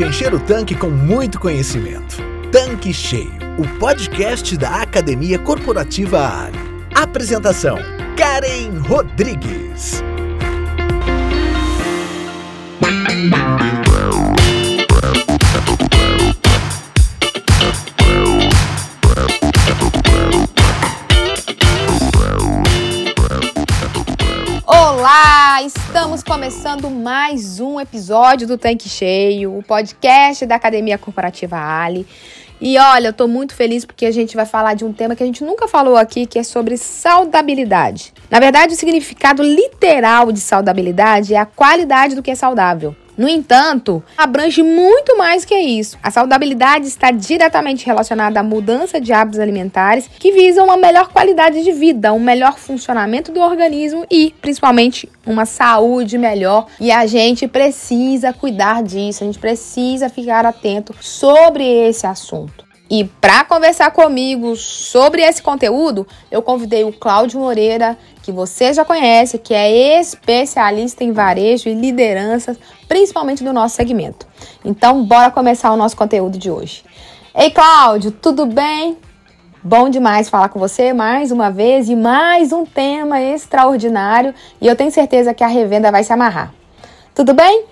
de encher o tanque com muito conhecimento. Tanque Cheio, o podcast da Academia Corporativa Ali. Apresentação: Karen Rodrigues. Olá, estamos começando mais um episódio do Tanque Cheio, o podcast da Academia Corporativa Ali. E olha, eu tô muito feliz porque a gente vai falar de um tema que a gente nunca falou aqui, que é sobre saudabilidade. Na verdade, o significado literal de saudabilidade é a qualidade do que é saudável. No entanto, abrange muito mais que isso. A saudabilidade está diretamente relacionada à mudança de hábitos alimentares que visam uma melhor qualidade de vida, um melhor funcionamento do organismo e, principalmente, uma saúde melhor. E a gente precisa cuidar disso, a gente precisa ficar atento sobre esse assunto. E para conversar comigo sobre esse conteúdo, eu convidei o Cláudio Moreira, que você já conhece, que é especialista em varejo e liderança, principalmente do nosso segmento. Então, bora começar o nosso conteúdo de hoje. Ei, Cláudio, tudo bem? Bom demais falar com você mais uma vez e mais um tema extraordinário e eu tenho certeza que a revenda vai se amarrar. Tudo bem?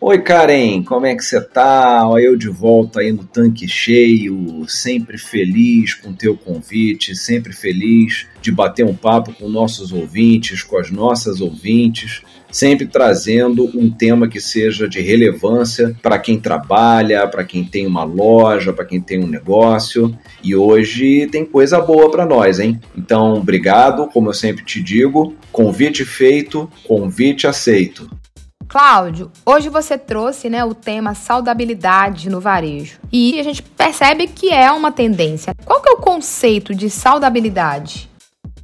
Oi Karen, como é que você tá? Eu de volta aí no tanque cheio, sempre feliz com o teu convite, sempre feliz de bater um papo com nossos ouvintes, com as nossas ouvintes, sempre trazendo um tema que seja de relevância para quem trabalha, para quem tem uma loja, para quem tem um negócio. E hoje tem coisa boa para nós, hein? Então, obrigado, como eu sempre te digo, convite feito, convite aceito. Cláudio, hoje você trouxe né, o tema saudabilidade no varejo. E a gente percebe que é uma tendência. Qual que é o conceito de saudabilidade?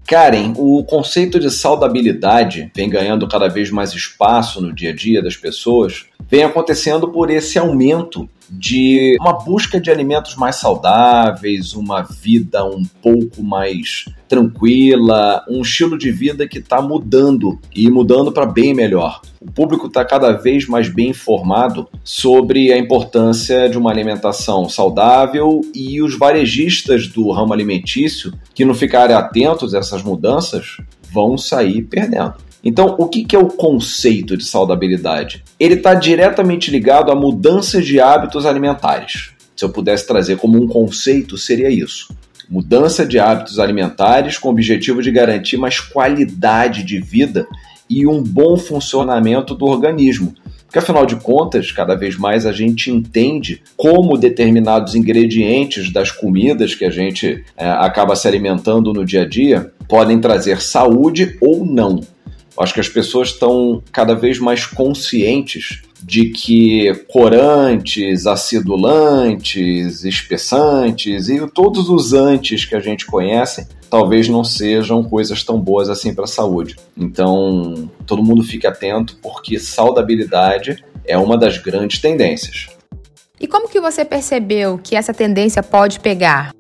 Karen, o conceito de saudabilidade vem ganhando cada vez mais espaço no dia a dia das pessoas, vem acontecendo por esse aumento de uma busca de alimentos mais saudáveis, uma vida um pouco mais tranquila, um estilo de vida que está mudando e mudando para bem melhor. O público está cada vez mais bem informado sobre a importância de uma alimentação saudável e os varejistas do ramo alimentício que não ficarem atentos a essas mudanças vão sair perdendo. Então, o que é o conceito de saudabilidade? Ele está diretamente ligado a mudanças de hábitos alimentares. Se eu pudesse trazer como um conceito, seria isso. Mudança de hábitos alimentares com o objetivo de garantir mais qualidade de vida e um bom funcionamento do organismo. Porque afinal de contas, cada vez mais a gente entende como determinados ingredientes das comidas que a gente é, acaba se alimentando no dia a dia podem trazer saúde ou não. Acho que as pessoas estão cada vez mais conscientes de que corantes, acidulantes, espessantes e todos os antes que a gente conhece talvez não sejam coisas tão boas assim para a saúde. Então, todo mundo fique atento porque saudabilidade é uma das grandes tendências. E como que você percebeu que essa tendência pode pegar?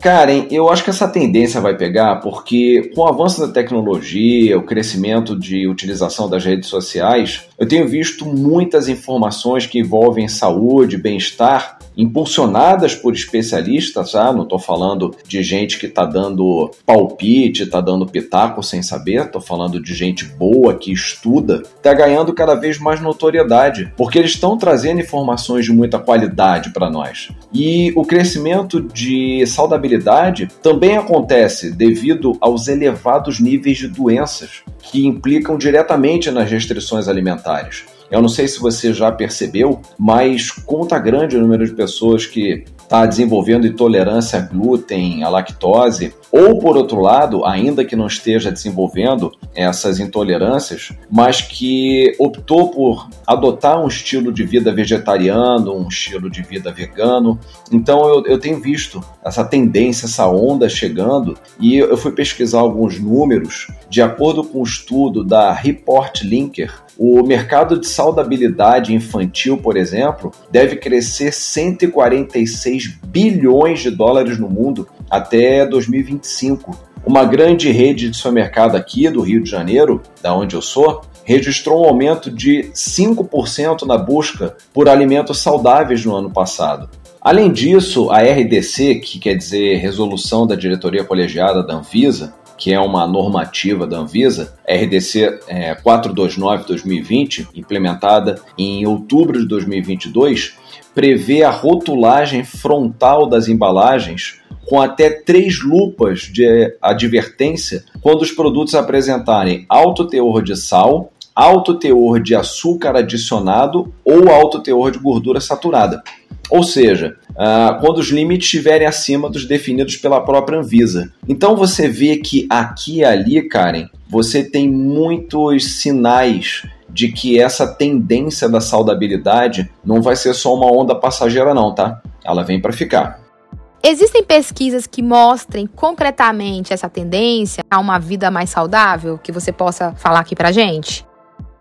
Karen, eu acho que essa tendência vai pegar porque, com o avanço da tecnologia, o crescimento de utilização das redes sociais, eu tenho visto muitas informações que envolvem saúde, bem-estar impulsionadas por especialistas, ah, não estou falando de gente que está dando palpite, está dando pitaco sem saber, estou falando de gente boa que estuda, está ganhando cada vez mais notoriedade, porque eles estão trazendo informações de muita qualidade para nós. E o crescimento de saudabilidade também acontece devido aos elevados níveis de doenças que implicam diretamente nas restrições alimentares. Eu não sei se você já percebeu, mas conta grande o número de pessoas que está desenvolvendo intolerância a glúten, a lactose, ou por outro lado, ainda que não esteja desenvolvendo essas intolerâncias, mas que optou por adotar um estilo de vida vegetariano, um estilo de vida vegano. Então eu, eu tenho visto essa tendência, essa onda chegando, e eu fui pesquisar alguns números. De acordo com o um estudo da Report Linker, o mercado de saudabilidade infantil, por exemplo, deve crescer 146 bilhões de dólares no mundo até 2025. Uma grande rede de supermercado aqui do Rio de Janeiro, da onde eu sou, registrou um aumento de 5% na busca por alimentos saudáveis no ano passado. Além disso, a RDC, que quer dizer Resolução da Diretoria Colegiada da Anvisa, que é uma normativa da Anvisa, RDC é, 429-2020, implementada em outubro de 2022, prevê a rotulagem frontal das embalagens com até três lupas de advertência quando os produtos apresentarem alto teor de sal, alto teor de açúcar adicionado ou alto teor de gordura saturada. Ou seja, uh, quando os limites estiverem acima dos definidos pela própria Anvisa. Então você vê que aqui e ali, Karen, você tem muitos sinais de que essa tendência da saudabilidade não vai ser só uma onda passageira, não, tá? Ela vem para ficar. Existem pesquisas que mostrem concretamente essa tendência a uma vida mais saudável que você possa falar aqui pra gente?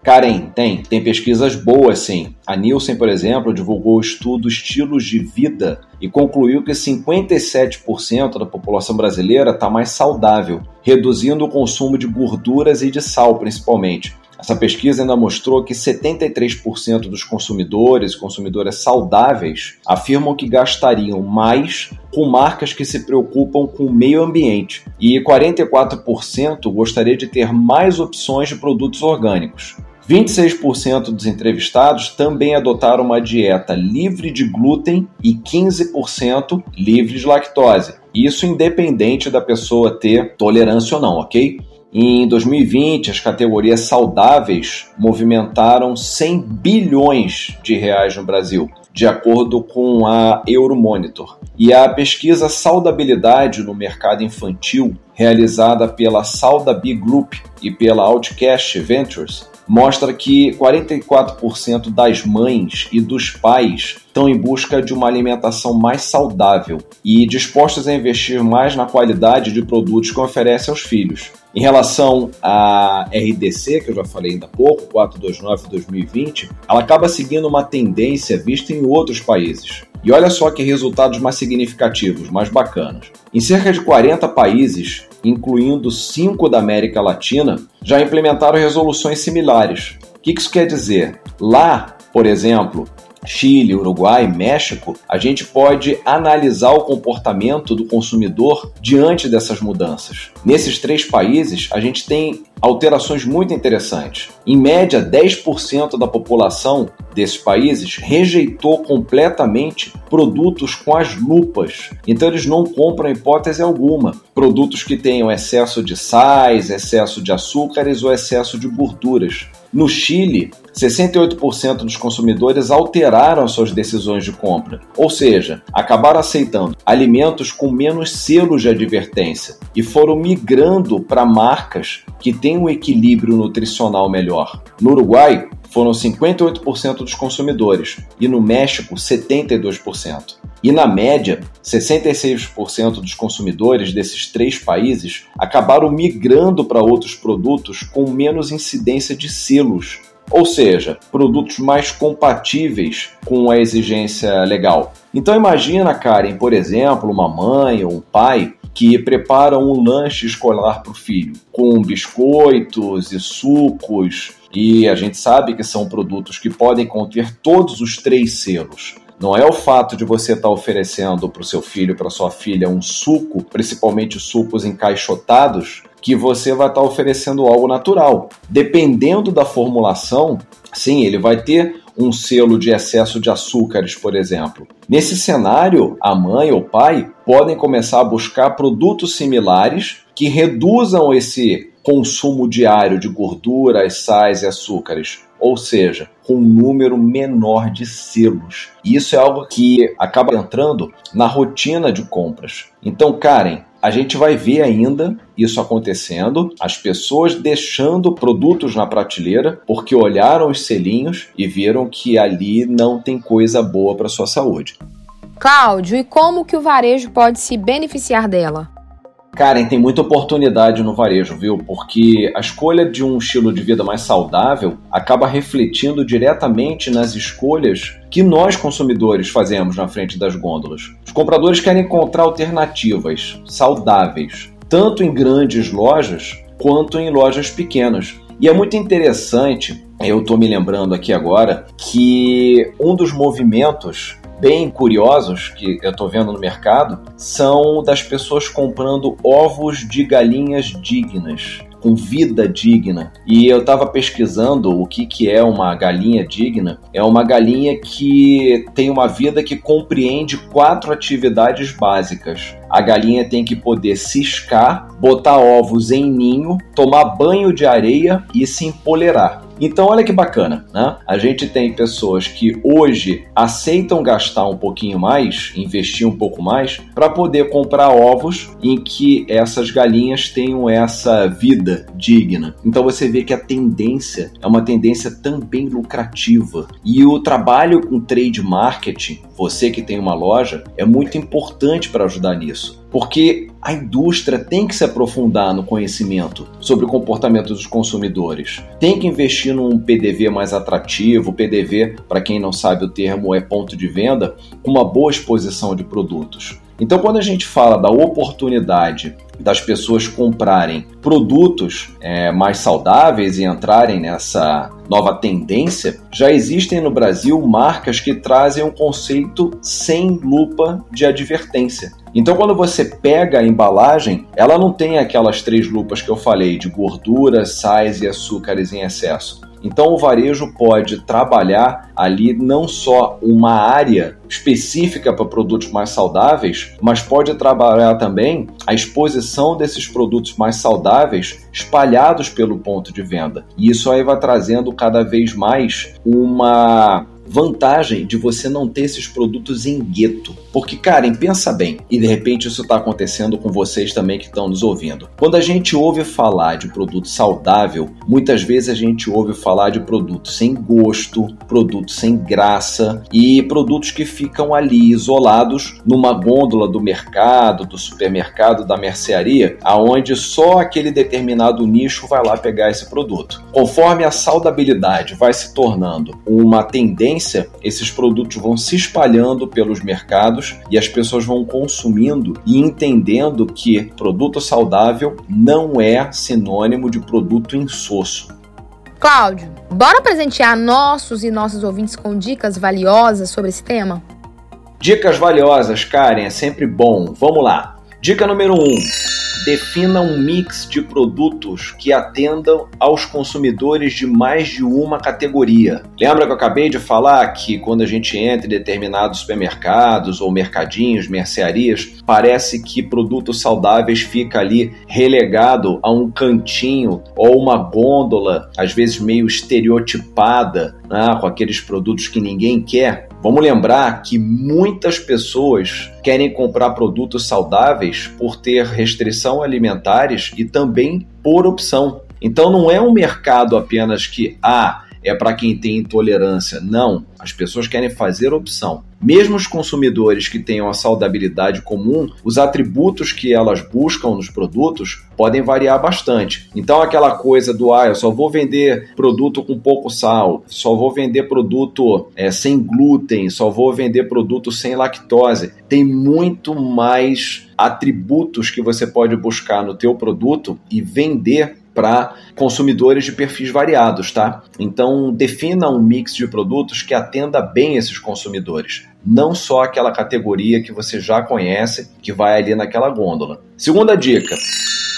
Karen, tem. Tem pesquisas boas, sim. A Nielsen, por exemplo, divulgou o estudo Estilos de Vida e concluiu que 57% da população brasileira está mais saudável, reduzindo o consumo de gorduras e de sal, principalmente. Essa pesquisa ainda mostrou que 73% dos consumidores e consumidoras saudáveis afirmam que gastariam mais com marcas que se preocupam com o meio ambiente e 44% gostaria de ter mais opções de produtos orgânicos. 26% dos entrevistados também adotaram uma dieta livre de glúten e 15% livre de lactose. Isso independente da pessoa ter tolerância ou não, ok? Em 2020, as categorias saudáveis movimentaram 100 bilhões de reais no Brasil, de acordo com a Euromonitor. E a pesquisa Saudabilidade no mercado infantil, realizada pela Saudabi Group e pela Outcast Ventures, mostra que 44% das mães e dos pais estão em busca de uma alimentação mais saudável e dispostos a investir mais na qualidade de produtos que oferecem aos filhos. Em relação à RDC, que eu já falei ainda há pouco, 429-2020, ela acaba seguindo uma tendência vista em outros países. E olha só que resultados mais significativos, mais bacanas. Em cerca de 40 países, incluindo cinco da América Latina, já implementaram resoluções similares. O que isso quer dizer? Lá, por exemplo, Chile, Uruguai, México, a gente pode analisar o comportamento do consumidor diante dessas mudanças. Nesses três países, a gente tem alterações muito interessantes. Em média, 10% da população desses países rejeitou completamente produtos com as lupas. Então eles não compram hipótese alguma produtos que tenham excesso de sais, excesso de açúcares ou excesso de gorduras. No Chile, 68% dos consumidores alteraram suas decisões de compra, ou seja, acabaram aceitando alimentos com menos selos de advertência e foram migrando para marcas que têm um equilíbrio nutricional melhor. No Uruguai, foram 58% dos consumidores e no México, 72%. E na média, 66% dos consumidores desses três países acabaram migrando para outros produtos com menos incidência de selos, ou seja, produtos mais compatíveis com a exigência legal. Então imagina, Karen, por exemplo, uma mãe ou um pai que preparam um lanche escolar para o filho, com biscoitos e sucos, e a gente sabe que são produtos que podem conter todos os três selos. Não é o fato de você estar tá oferecendo para o seu filho, para sua filha, um suco, principalmente sucos encaixotados, que você vai estar tá oferecendo algo natural. Dependendo da formulação, sim, ele vai ter um selo de excesso de açúcares, por exemplo. Nesse cenário, a mãe ou pai podem começar a buscar produtos similares que reduzam esse consumo diário de gorduras, sais e açúcares ou seja, com um número menor de selos. Isso é algo que acaba entrando na rotina de compras. Então, Karen, a gente vai ver ainda isso acontecendo, as pessoas deixando produtos na prateleira porque olharam os selinhos e viram que ali não tem coisa boa para sua saúde. Cláudio, e como que o varejo pode se beneficiar dela? Karen, tem muita oportunidade no varejo, viu? Porque a escolha de um estilo de vida mais saudável acaba refletindo diretamente nas escolhas que nós consumidores fazemos na frente das gôndolas. Os compradores querem encontrar alternativas saudáveis, tanto em grandes lojas quanto em lojas pequenas. E é muito interessante, eu estou me lembrando aqui agora, que um dos movimentos bem curiosos que eu estou vendo no mercado são das pessoas comprando ovos de galinhas dignas com vida digna. E eu estava pesquisando o que, que é uma galinha digna. É uma galinha que tem uma vida que compreende quatro atividades básicas. A galinha tem que poder ciscar, botar ovos em ninho, tomar banho de areia e se empolerar. Então, olha que bacana, né? A gente tem pessoas que hoje aceitam gastar um pouquinho mais, investir um pouco mais, para poder comprar ovos em que essas galinhas tenham essa vida digna. Então, você vê que a tendência é uma tendência também lucrativa. E o trabalho com trade marketing, você que tem uma loja, é muito importante para ajudar nisso. Porque a indústria tem que se aprofundar no conhecimento sobre o comportamento dos consumidores. Tem que investir num PDV mais atrativo. PDV, para quem não sabe o termo, é ponto de venda, com uma boa exposição de produtos. Então, quando a gente fala da oportunidade das pessoas comprarem produtos é, mais saudáveis e entrarem nessa nova tendência, já existem no Brasil marcas que trazem um conceito sem lupa de advertência. Então, quando você pega a embalagem, ela não tem aquelas três lupas que eu falei de gordura, sais e açúcares em excesso. Então, o varejo pode trabalhar ali não só uma área específica para produtos mais saudáveis, mas pode trabalhar também a exposição desses produtos mais saudáveis espalhados pelo ponto de venda. E isso aí vai trazendo cada vez mais uma vantagem de você não ter esses produtos em gueto. Porque, Karen, pensa bem, e de repente isso está acontecendo com vocês também que estão nos ouvindo. Quando a gente ouve falar de produto saudável, muitas vezes a gente ouve falar de produtos sem gosto, produtos sem graça e produtos que ficam ali isolados numa gôndola do mercado, do supermercado, da mercearia, aonde só aquele determinado nicho vai lá pegar esse produto. Conforme a saudabilidade vai se tornando uma tendência esses produtos vão se espalhando pelos mercados e as pessoas vão consumindo e entendendo que produto saudável não é sinônimo de produto insosso. Cláudio, bora presentear nossos e nossos ouvintes com dicas valiosas sobre esse tema? Dicas valiosas, Karen, é sempre bom. Vamos lá. Dica número 1. Um, defina um mix de produtos que atendam aos consumidores de mais de uma categoria. Lembra que eu acabei de falar que quando a gente entra em determinados supermercados ou mercadinhos, mercearias, parece que produtos saudáveis fica ali relegado a um cantinho ou uma gôndola, às vezes meio estereotipada, né, com aqueles produtos que ninguém quer. Vamos lembrar que muitas pessoas querem comprar produtos saudáveis por ter restrição alimentares e também por opção. Então não é um mercado apenas que ah, é para quem tem intolerância. Não, as pessoas querem fazer opção. Mesmo os consumidores que tenham a saudabilidade comum, os atributos que elas buscam nos produtos podem variar bastante. Então, aquela coisa do ah, eu só vou vender produto com pouco sal, só vou vender produto é, sem glúten, só vou vender produto sem lactose. Tem muito mais atributos que você pode buscar no teu produto e vender para consumidores de perfis variados, tá? Então defina um mix de produtos que atenda bem esses consumidores, não só aquela categoria que você já conhece, que vai ali naquela gôndola. Segunda dica: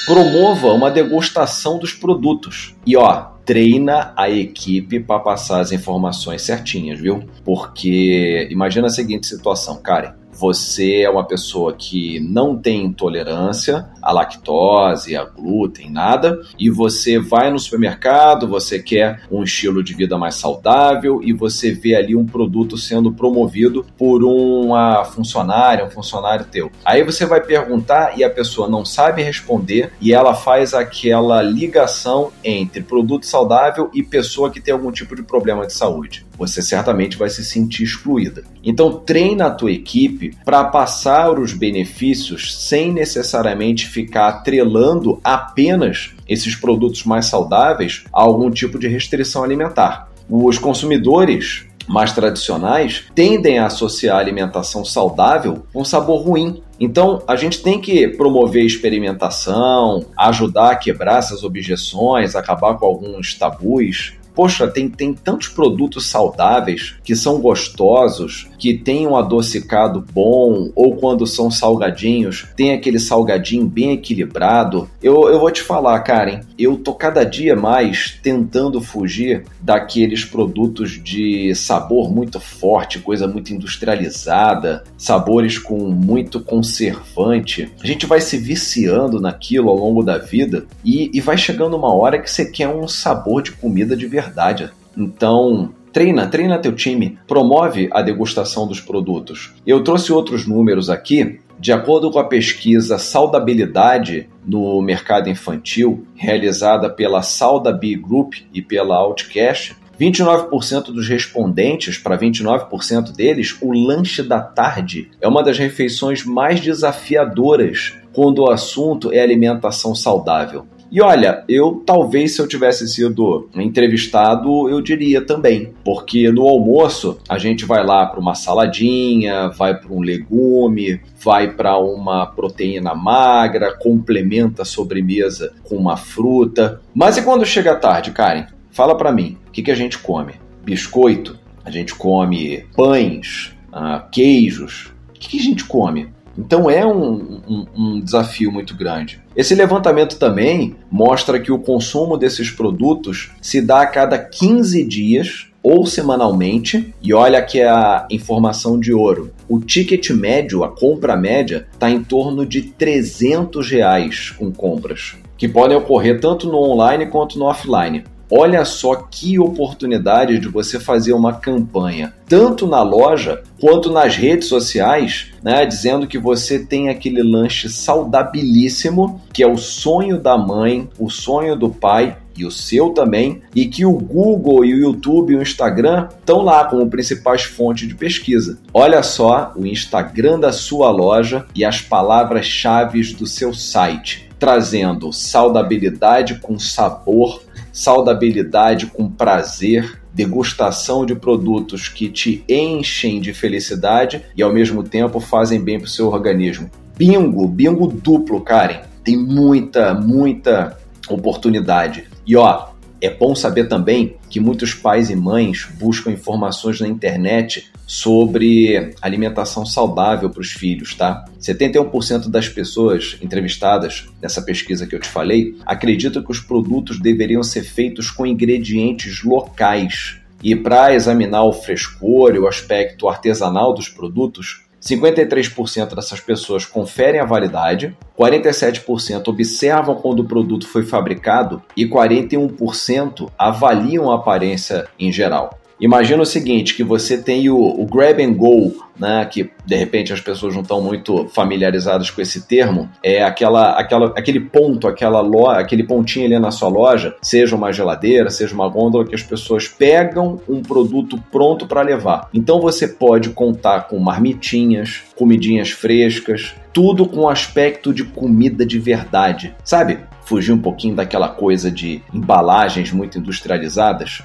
promova uma degustação dos produtos. E ó, treina a equipe para passar as informações certinhas, viu? Porque imagina a seguinte situação, Karen você é uma pessoa que não tem intolerância à lactose, a glúten, nada, e você vai no supermercado, você quer um estilo de vida mais saudável e você vê ali um produto sendo promovido por uma funcionária, um funcionário teu. Aí você vai perguntar e a pessoa não sabe responder e ela faz aquela ligação entre produto saudável e pessoa que tem algum tipo de problema de saúde. Você certamente vai se sentir excluída. Então treina a tua equipe para passar os benefícios sem necessariamente ficar atrelando apenas esses produtos mais saudáveis a algum tipo de restrição alimentar. Os consumidores mais tradicionais tendem a associar a alimentação saudável com sabor ruim. Então, a gente tem que promover experimentação, ajudar a quebrar essas objeções, acabar com alguns tabus, Poxa, tem, tem tantos produtos saudáveis que são gostosos, que têm um adocicado bom, ou quando são salgadinhos, tem aquele salgadinho bem equilibrado. Eu, eu vou te falar, Karen, eu tô cada dia mais tentando fugir daqueles produtos de sabor muito forte, coisa muito industrializada, sabores com muito conservante. A gente vai se viciando naquilo ao longo da vida e, e vai chegando uma hora que você quer um sabor de comida de verdade verdade. Então, treina, treina teu time, promove a degustação dos produtos. Eu trouxe outros números aqui. De acordo com a pesquisa Saudabilidade no mercado infantil, realizada pela Saudabi Group e pela Outcast, 29% dos respondentes, para 29% deles, o lanche da tarde é uma das refeições mais desafiadoras quando o assunto é alimentação saudável. E olha, eu talvez se eu tivesse sido entrevistado, eu diria também, porque no almoço a gente vai lá para uma saladinha, vai para um legume, vai para uma proteína magra, complementa a sobremesa com uma fruta. Mas e quando chega a tarde, Karen? Fala para mim, o que, que a gente come? Biscoito? A gente come pães, ah, queijos? O que, que a gente come? Então é um, um, um, desafio muito grande. Esse levantamento também mostra que o consumo desses produtos se dá a cada 15 dias ou semanalmente. E olha que é a informação de ouro. O ticket médio, a compra média, está em torno de 300 reais com compras, que podem ocorrer tanto no online quanto no offline. Olha só que oportunidade de você fazer uma campanha, tanto na loja quanto nas redes sociais, né, dizendo que você tem aquele lanche saudabilíssimo, que é o sonho da mãe, o sonho do pai e o seu também, e que o Google e o YouTube e o Instagram estão lá como principais fontes de pesquisa. Olha só o Instagram da sua loja e as palavras-chave do seu site, trazendo saudabilidade com sabor saudabilidade com prazer, degustação de produtos que te enchem de felicidade e ao mesmo tempo fazem bem para o seu organismo. Bingo, bingo duplo, Karen. Tem muita, muita oportunidade. E ó, é bom saber também que muitos pais e mães buscam informações na internet sobre alimentação saudável para os filhos, tá? 71% das pessoas entrevistadas nessa pesquisa que eu te falei acreditam que os produtos deveriam ser feitos com ingredientes locais. E para examinar o frescor e o aspecto artesanal dos produtos, 53% dessas pessoas conferem a validade, 47% observam quando o produto foi fabricado e 41% avaliam a aparência em geral. Imagina o seguinte, que você tem o, o, grab and go, né, que de repente as pessoas não estão muito familiarizadas com esse termo, é aquela, aquela, aquele ponto, aquela lo, aquele pontinho ali na sua loja, seja uma geladeira, seja uma gôndola, que as pessoas pegam um produto pronto para levar. Então você pode contar com marmitinhas, comidinhas frescas, tudo com aspecto de comida de verdade, sabe? Fugir um pouquinho daquela coisa de embalagens muito industrializadas.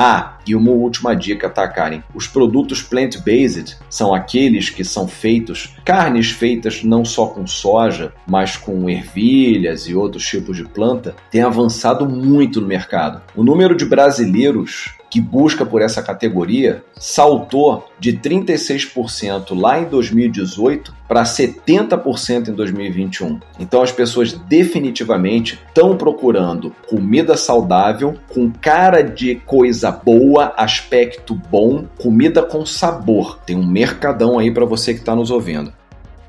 Ah, e uma última dica, tá, Karen? Os produtos plant-based são aqueles que são feitos, carnes feitas não só com soja, mas com ervilhas e outros tipos de planta, têm avançado muito no mercado. O número de brasileiros que busca por essa categoria saltou de 36% lá em 2018 para 70% em 2021. Então as pessoas definitivamente estão procurando comida saudável, com cara de coisa boa, aspecto bom, comida com sabor. Tem um mercadão aí para você que está nos ouvindo.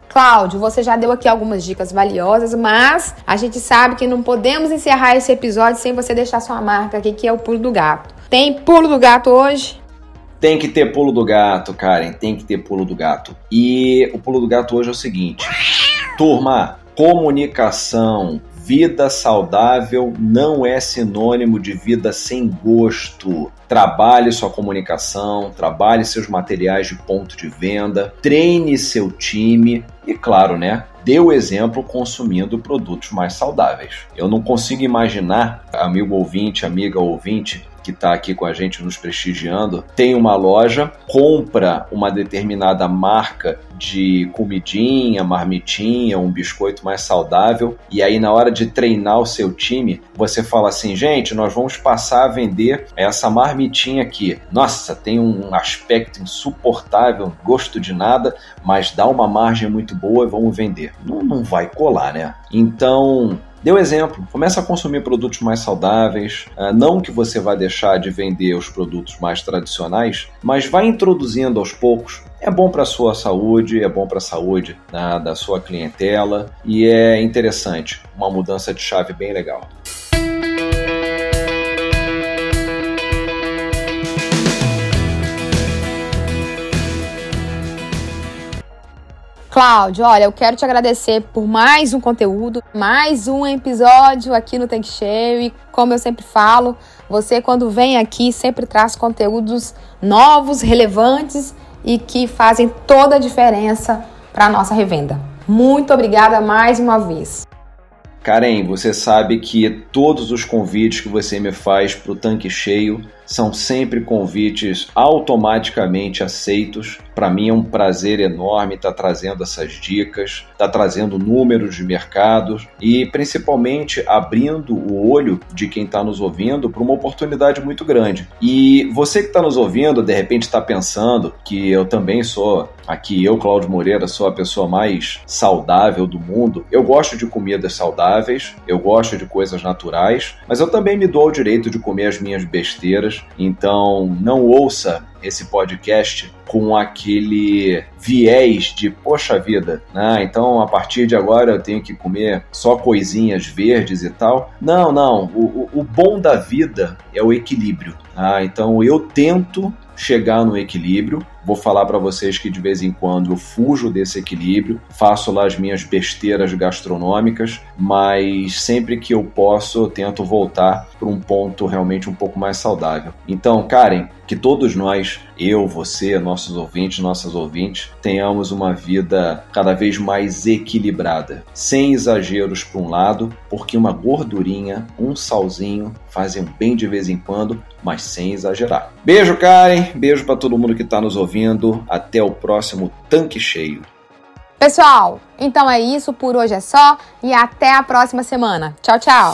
Cláudio, você já deu aqui algumas dicas valiosas, mas a gente sabe que não podemos encerrar esse episódio sem você deixar sua marca aqui, que é o pulo do gato. Tem pulo do gato hoje? Tem que ter pulo do gato, Karen. Tem que ter pulo do gato. E o pulo do gato hoje é o seguinte: turma, comunicação, vida saudável não é sinônimo de vida sem gosto. Trabalhe sua comunicação, trabalhe seus materiais de ponto de venda, treine seu time e, claro, né? Dê o exemplo consumindo produtos mais saudáveis. Eu não consigo imaginar, amigo ouvinte, amiga ouvinte, que está aqui com a gente nos prestigiando tem uma loja, compra uma determinada marca de comidinha, marmitinha, um biscoito mais saudável, e aí na hora de treinar o seu time, você fala assim, gente, nós vamos passar a vender essa marmitinha aqui. Nossa, tem um aspecto insuportável, gosto de nada, mas dá uma margem muito boa e vamos vender. Não, não vai colar, né? Então, Deu exemplo, começa a consumir produtos mais saudáveis, ah, não que você vá deixar de vender os produtos mais tradicionais, mas vai introduzindo aos poucos. É bom para a sua saúde, é bom para a saúde né, da sua clientela e é interessante, uma mudança de chave bem legal. Cláudio, olha, eu quero te agradecer por mais um conteúdo, mais um episódio aqui no Tanque Cheio. E como eu sempre falo, você quando vem aqui sempre traz conteúdos novos, relevantes e que fazem toda a diferença para a nossa revenda. Muito obrigada mais uma vez. Karen, você sabe que todos os convites que você me faz para o tanque cheio são sempre convites automaticamente aceitos. Para mim é um prazer enorme estar tá trazendo essas dicas, estar tá trazendo números de mercados e principalmente abrindo o olho de quem está nos ouvindo para uma oportunidade muito grande. E você que está nos ouvindo, de repente está pensando que eu também sou, aqui eu, Cláudio Moreira, sou a pessoa mais saudável do mundo. Eu gosto de comidas saudáveis, eu gosto de coisas naturais, mas eu também me dou o direito de comer as minhas besteiras então não ouça esse podcast com aquele viés de poxa vida, né? Então a partir de agora eu tenho que comer só coisinhas verdes e tal. Não, não. O, o, o bom da vida é o equilíbrio. Ah, então eu tento chegar no equilíbrio. Vou falar para vocês que de vez em quando eu fujo desse equilíbrio, faço lá as minhas besteiras gastronômicas, mas sempre que eu posso eu tento voltar para um ponto realmente um pouco mais saudável. Então, Karen, que todos nós, eu, você, nossos ouvintes, nossas ouvintes, tenhamos uma vida cada vez mais equilibrada, sem exageros para um lado, porque uma gordurinha, um salzinho fazem bem de vez em quando, mas sem exagerar. Beijo, Karen, beijo para todo mundo que está nos ouvindo. Até o próximo tanque cheio. Pessoal, então é isso, por hoje é só e até a próxima semana. Tchau, tchau.